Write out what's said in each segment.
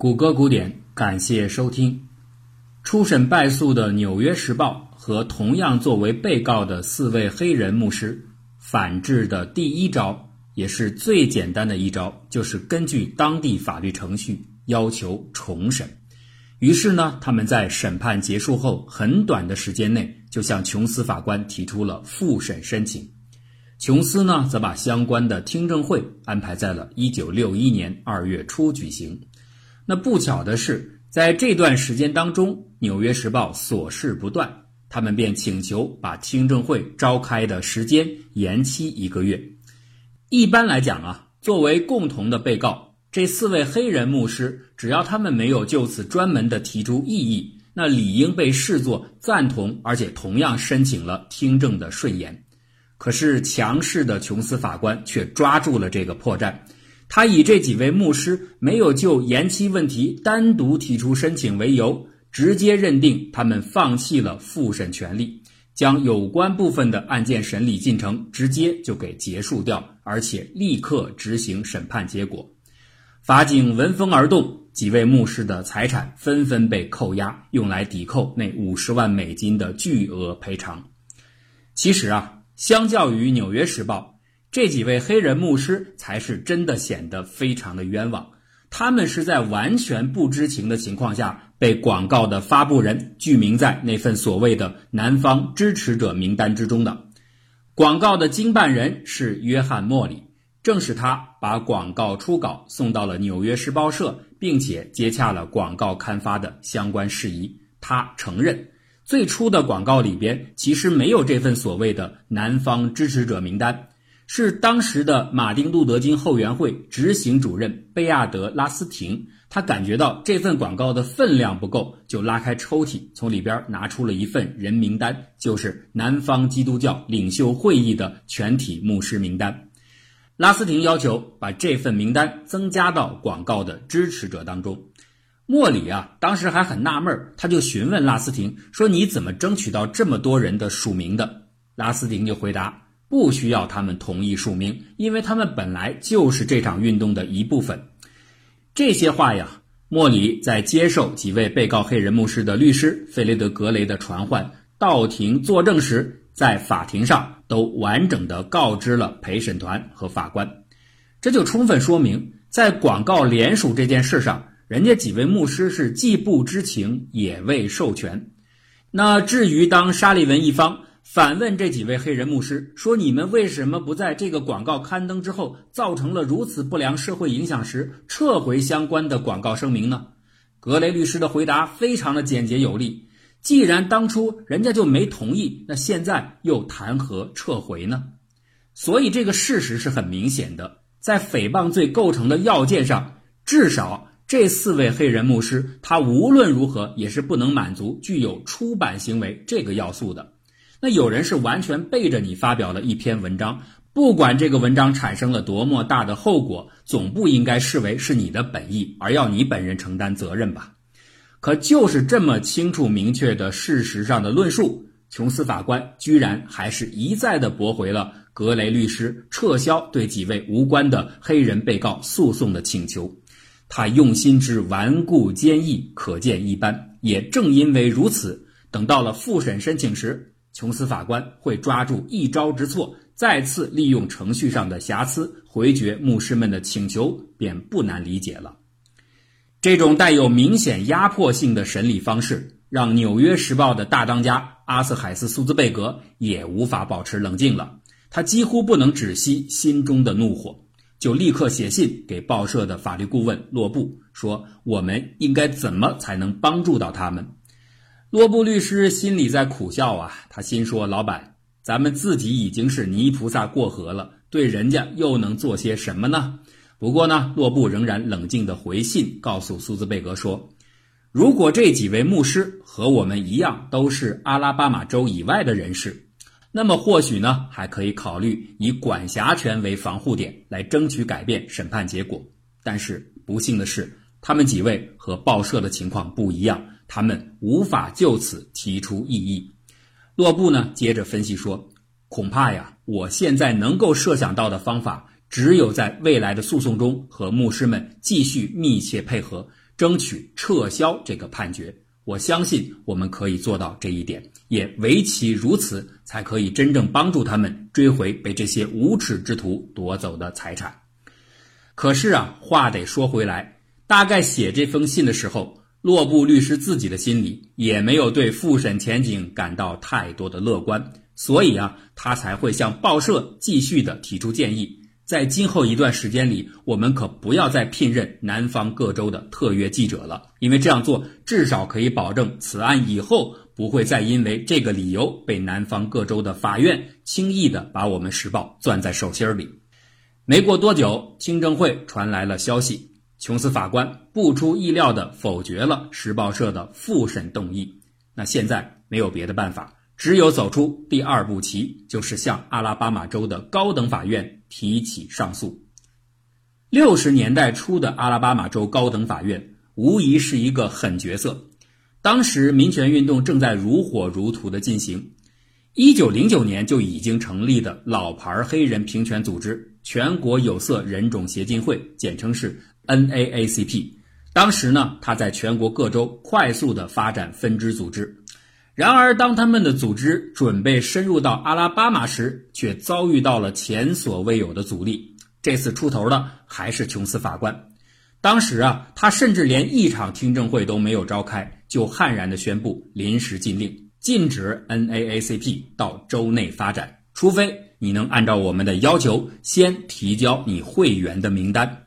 谷歌古典，感谢收听。初审败诉的《纽约时报》和同样作为被告的四位黑人牧师，反制的第一招也是最简单的一招，就是根据当地法律程序要求重审。于是呢，他们在审判结束后很短的时间内，就向琼斯法官提出了复审申请。琼斯呢，则把相关的听证会安排在了1961年2月初举行。那不巧的是，在这段时间当中，《纽约时报》琐事不断，他们便请求把听证会召开的时间延期一个月。一般来讲啊，作为共同的被告，这四位黑人牧师，只要他们没有就此专门的提出异议，那理应被视作赞同，而且同样申请了听证的顺延。可是强势的琼斯法官却抓住了这个破绽。他以这几位牧师没有就延期问题单独提出申请为由，直接认定他们放弃了复审权利，将有关部分的案件审理进程直接就给结束掉，而且立刻执行审判结果。法警闻风而动，几位牧师的财产纷纷被扣押，用来抵扣那五十万美金的巨额赔偿。其实啊，相较于《纽约时报》。这几位黑人牧师才是真的显得非常的冤枉，他们是在完全不知情的情况下，被广告的发布人具名在那份所谓的南方支持者名单之中的。广告的经办人是约翰·莫里，正是他把广告初稿送到了纽约时报社，并且接洽了广告刊发的相关事宜。他承认，最初的广告里边其实没有这份所谓的南方支持者名单。是当时的马丁路德金后援会执行主任贝亚德拉斯廷，他感觉到这份广告的分量不够，就拉开抽屉，从里边拿出了一份人名单，就是南方基督教领袖会议的全体牧师名单。拉斯廷要求把这份名单增加到广告的支持者当中。莫里啊，当时还很纳闷，他就询问拉斯廷说：“你怎么争取到这么多人的署名的？”拉斯廷就回答。不需要他们同意署名，因为他们本来就是这场运动的一部分。这些话呀，莫里在接受几位被告黑人牧师的律师费雷德·格雷的传唤，到庭作证时，在法庭上都完整的告知了陪审团和法官。这就充分说明，在广告联署这件事上，人家几位牧师是既不知情也未授权。那至于当沙利文一方。反问这几位黑人牧师说：“你们为什么不在这个广告刊登之后，造成了如此不良社会影响时，撤回相关的广告声明呢？”格雷律师的回答非常的简洁有力：“既然当初人家就没同意，那现在又谈何撤回呢？”所以这个事实是很明显的，在诽谤罪构成的要件上，至少这四位黑人牧师他无论如何也是不能满足具有出版行为这个要素的。那有人是完全背着你发表了一篇文章，不管这个文章产生了多么大的后果，总不应该视为是你的本意，而要你本人承担责任吧？可就是这么清楚明确的事实上的论述，琼斯法官居然还是一再的驳回了格雷律师撤销对几位无关的黑人被告诉讼的请求。他用心之顽固坚毅，可见一斑。也正因为如此，等到了复审申请时。琼斯法官会抓住一招之错，再次利用程序上的瑕疵回绝牧师们的请求，便不难理解了。这种带有明显压迫性的审理方式，让《纽约时报》的大当家阿瑟海斯苏兹贝格也无法保持冷静了。他几乎不能止息心中的怒火，就立刻写信给报社的法律顾问洛布，说：“我们应该怎么才能帮助到他们？”洛布律师心里在苦笑啊，他心说：“老板，咱们自己已经是泥菩萨过河了，对人家又能做些什么呢？”不过呢，洛布仍然冷静地回信告诉苏兹贝格说：“如果这几位牧师和我们一样都是阿拉巴马州以外的人士，那么或许呢，还可以考虑以管辖权为防护点来争取改变审判结果。但是不幸的是，他们几位和报社的情况不一样。”他们无法就此提出异议。洛布呢，接着分析说：“恐怕呀，我现在能够设想到的方法，只有在未来的诉讼中和牧师们继续密切配合，争取撤销这个判决。我相信我们可以做到这一点，也唯其如此，才可以真正帮助他们追回被这些无耻之徒夺走的财产。可是啊，话得说回来，大概写这封信的时候，洛布律师自己的心里也没有对复审前景感到太多的乐观，所以啊，他才会向报社继续的提出建议。在今后一段时间里，我们可不要再聘任南方各州的特约记者了，因为这样做至少可以保证此案以后不会再因为这个理由被南方各州的法院轻易的把我们时报攥在手心里。没过多久，听证会传来了消息，琼斯法官不出意料地否决了时报社的复审动议。那现在没有别的办法。只有走出第二步棋，就是向阿拉巴马州的高等法院提起上诉。六十年代初的阿拉巴马州高等法院无疑是一个狠角色。当时民权运动正在如火如荼的进行。一九零九年就已经成立的老牌黑人平权组织——全国有色人种协进会，简称是 NAACP。当时呢，他在全国各州快速的发展分支组织。然而，当他们的组织准备深入到阿拉巴马时，却遭遇到了前所未有的阻力。这次出头的还是琼斯法官。当时啊，他甚至连一场听证会都没有召开，就悍然地宣布临时禁令，禁止 NAACP 到州内发展，除非你能按照我们的要求先提交你会员的名单。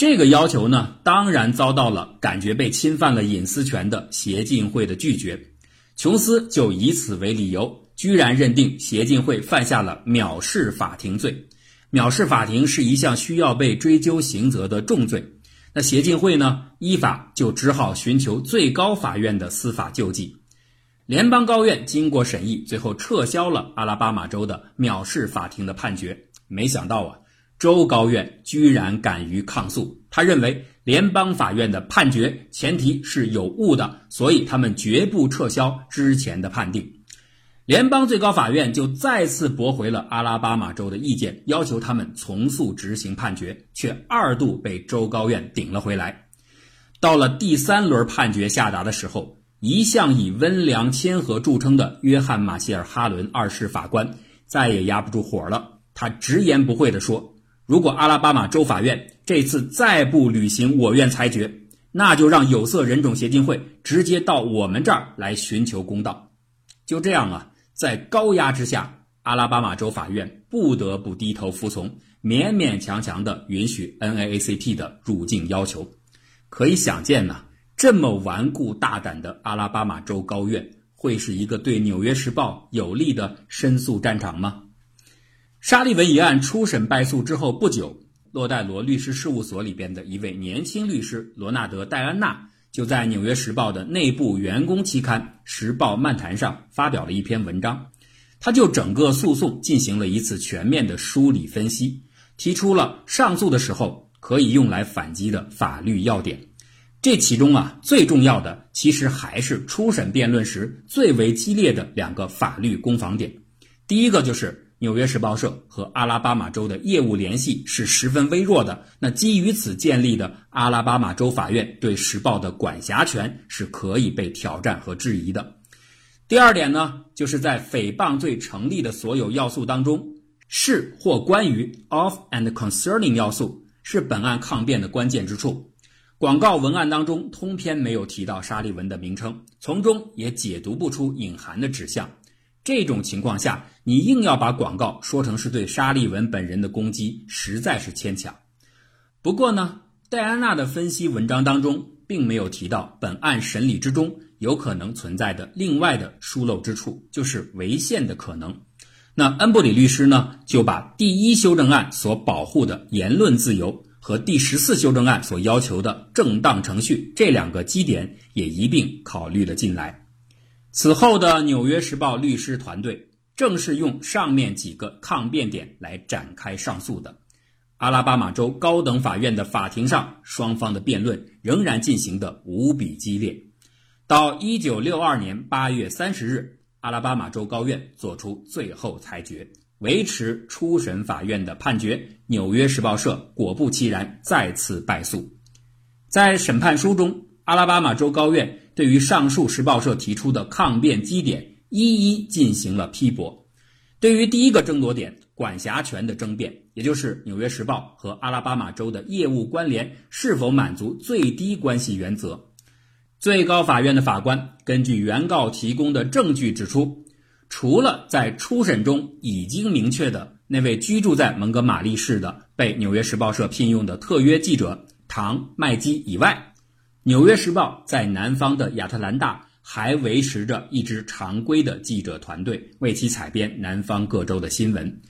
这个要求呢，当然遭到了感觉被侵犯了隐私权的协进会的拒绝。琼斯就以此为理由，居然认定协进会犯下了藐视法庭罪。藐视法庭是一项需要被追究刑责的重罪。那协进会呢，依法就只好寻求最高法院的司法救济。联邦高院经过审议，最后撤销了阿拉巴马州的藐视法庭的判决。没想到啊，州高院居然敢于抗诉，他认为。联邦法院的判决前提是有误的，所以他们绝不撤销之前的判定。联邦最高法院就再次驳回了阿拉巴马州的意见，要求他们从速执行判决，却二度被州高院顶了回来。到了第三轮判决下达的时候，一向以温良谦和著称的约翰马歇尔哈伦二世法官再也压不住火了，他直言不讳地说。如果阿拉巴马州法院这次再不履行我院裁决，那就让有色人种协进会直接到我们这儿来寻求公道。就这样啊，在高压之下，阿拉巴马州法院不得不低头服从，勉勉强强地允许 NAACP 的入境要求。可以想见呐，这么顽固大胆的阿拉巴马州高院，会是一个对《纽约时报》有利的申诉战场吗？沙利文一案初审败诉之后不久，洛戴罗律师事务所里边的一位年轻律师罗纳德·戴安娜就在《纽约时报》的内部员工期刊《时报漫谈》上发表了一篇文章，他就整个诉讼进行了一次全面的梳理分析，提出了上诉的时候可以用来反击的法律要点。这其中啊，最重要的其实还是初审辩论时最为激烈的两个法律攻防点。第一个就是。纽约时报社和阿拉巴马州的业务联系是十分微弱的。那基于此建立的阿拉巴马州法院对时报的管辖权是可以被挑战和质疑的。第二点呢，就是在诽谤罪成立的所有要素当中，是或关于 of and concerning 要素是本案抗辩的关键之处。广告文案当中通篇没有提到沙利文的名称，从中也解读不出隐含的指向。这种情况下，你硬要把广告说成是对沙利文本人的攻击，实在是牵强。不过呢，戴安娜的分析文章当中并没有提到本案审理之中有可能存在的另外的疏漏之处，就是违宪的可能。那恩布里律师呢，就把第一修正案所保护的言论自由和第十四修正案所要求的正当程序这两个基点也一并考虑了进来。此后的《纽约时报》律师团队正是用上面几个抗辩点来展开上诉的。阿拉巴马州高等法院的法庭上，双方的辩论仍然进行的无比激烈。到一九六二年八月三十日，阿拉巴马州高院作出最后裁决，维持初审法院的判决。纽约时报社果不其然，再次败诉。在审判书中，阿拉巴马州高院对于上述时报社提出的抗辩基点一一进行了批驳。对于第一个争夺点——管辖权的争辩，也就是《纽约时报》和阿拉巴马州的业务关联是否满足最低关系原则，最高法院的法官根据原告提供的证据指出，除了在初审中已经明确的那位居住在蒙哥马利市的被《纽约时报》社聘用的特约记者唐麦基以外，《纽约时报》在南方的亚特兰大。还维持着一支常规的记者团队，为其采编南方各州的新闻。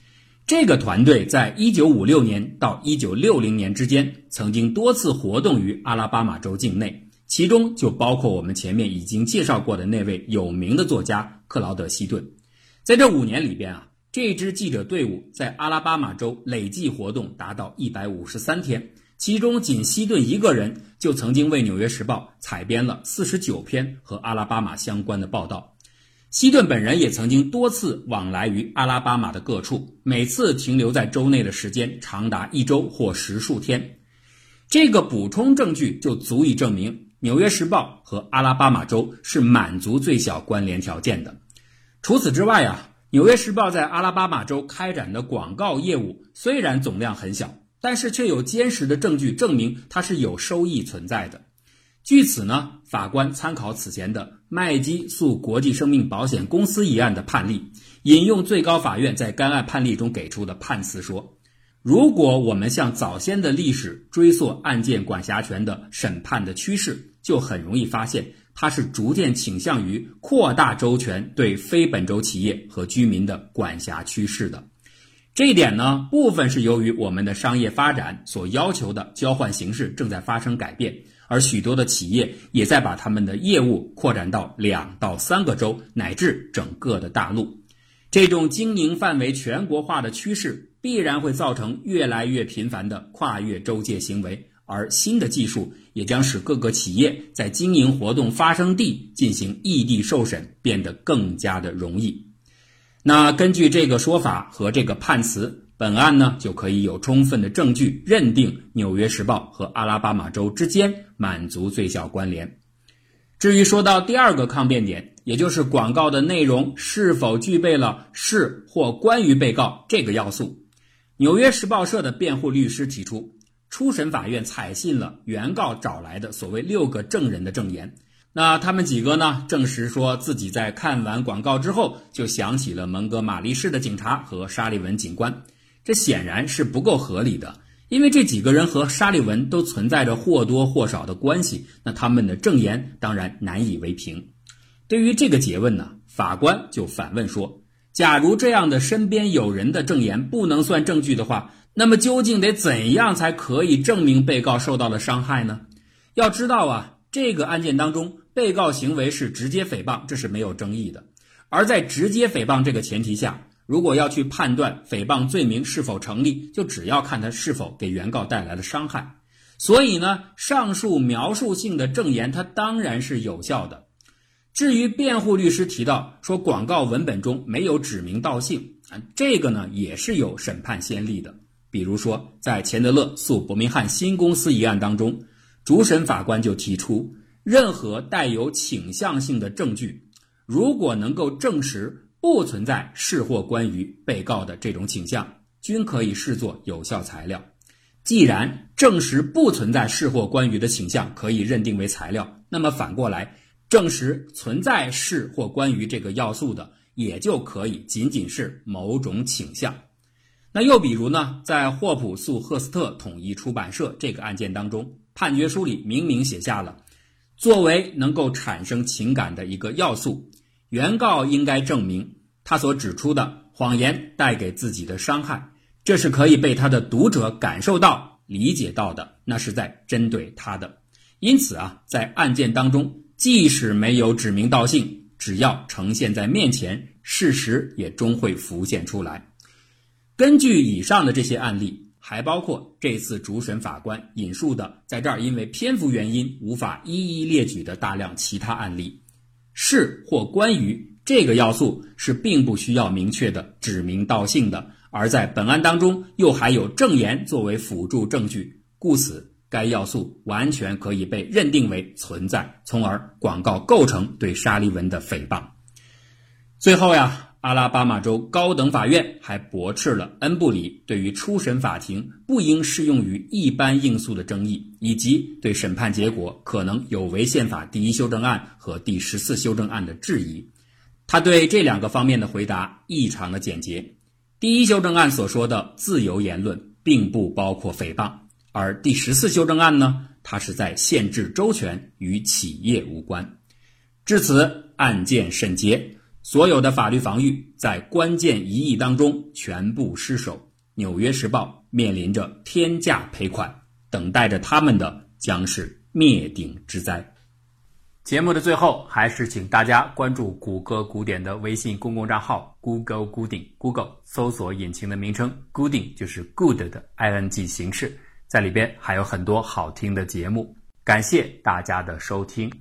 这个团队在1956年到1960年之间，曾经多次活动于阿拉巴马州境内，其中就包括我们前面已经介绍过的那位有名的作家克劳德·希顿。在这五年里边啊，这支记者队伍在阿拉巴马州累计活动达到153天。其中，仅希顿一个人就曾经为《纽约时报》采编了四十九篇和阿拉巴马相关的报道。希顿本人也曾经多次往来于阿拉巴马的各处，每次停留在州内的时间长达一周或十数天。这个补充证据就足以证明，《纽约时报》和阿拉巴马州是满足最小关联条件的。除此之外啊，《纽约时报》在阿拉巴马州开展的广告业务虽然总量很小。但是却有坚实的证据证明它是有收益存在的。据此呢，法官参考此前的麦基诉国际生命保险公司一案的判例，引用最高法院在该案判例中给出的判词说：“如果我们向早先的历史追溯案件管辖权的审判的趋势，就很容易发现它是逐渐倾向于扩大州权对非本州企业和居民的管辖趋势的。”这一点呢，部分是由于我们的商业发展所要求的交换形式正在发生改变，而许多的企业也在把他们的业务扩展到两到三个州乃至整个的大陆。这种经营范围全国化的趋势必然会造成越来越频繁的跨越州界行为，而新的技术也将使各个企业在经营活动发生地进行异地受审变得更加的容易。那根据这个说法和这个判词，本案呢就可以有充分的证据认定《纽约时报》和阿拉巴马州之间满足最小关联。至于说到第二个抗辩点，也就是广告的内容是否具备了是或关于被告这个要素，《纽约时报》社的辩护律师提出，初审法院采信了原告找来的所谓六个证人的证言。那他们几个呢？证实说自己在看完广告之后，就想起了蒙哥马利市的警察和沙利文警官。这显然是不够合理的，因为这几个人和沙利文都存在着或多或少的关系。那他们的证言当然难以为凭。对于这个诘问呢，法官就反问说：假如这样的身边有人的证言不能算证据的话，那么究竟得怎样才可以证明被告受到了伤害呢？要知道啊，这个案件当中。被告行为是直接诽谤，这是没有争议的。而在直接诽谤这个前提下，如果要去判断诽谤罪名是否成立，就只要看他是否给原告带来了伤害。所以呢，上述描述性的证言，它当然是有效的。至于辩护律师提到说广告文本中没有指名道姓啊，这个呢也是有审判先例的。比如说，在钱德勒诉伯明翰新公司一案当中，主审法官就提出。任何带有倾向性的证据，如果能够证实不存在是或关于被告的这种倾向，均可以视作有效材料。既然证实不存在是或关于的倾向可以认定为材料，那么反过来，证实存在是或关于这个要素的，也就可以仅仅是某种倾向。那又比如呢，在霍普诉赫斯特统一出版社这个案件当中，判决书里明明写下了。作为能够产生情感的一个要素，原告应该证明他所指出的谎言带给自己的伤害，这是可以被他的读者感受到、理解到的，那是在针对他的。因此啊，在案件当中，即使没有指名道姓，只要呈现在面前，事实也终会浮现出来。根据以上的这些案例。还包括这次主审法官引述的，在这儿因为篇幅原因无法一一列举的大量其他案例，是或关于这个要素是并不需要明确的指名道姓的，而在本案当中又还有证言作为辅助证据，故此该要素完全可以被认定为存在，从而广告构成对沙利文的诽谤。最后呀。阿拉巴马州高等法院还驳斥了恩布里对于初审法庭不应适用于一般应诉的争议，以及对审判结果可能有违宪法第一修正案和第十四修正案的质疑。他对这两个方面的回答异常的简洁。第一修正案所说的自由言论并不包括诽谤，而第十四修正案呢，它是在限制周全，与企业无关。至此，案件审结。所有的法律防御在关键一役当中全部失守，《纽约时报》面临着天价赔款，等待着他们的将是灭顶之灾。节目的最后，还是请大家关注谷歌古典的微信公共账号 “Google 古典 ”，Google 搜索引擎的名称 g o o d i n 就是 “good” 的 ing 形式，在里边还有很多好听的节目。感谢大家的收听。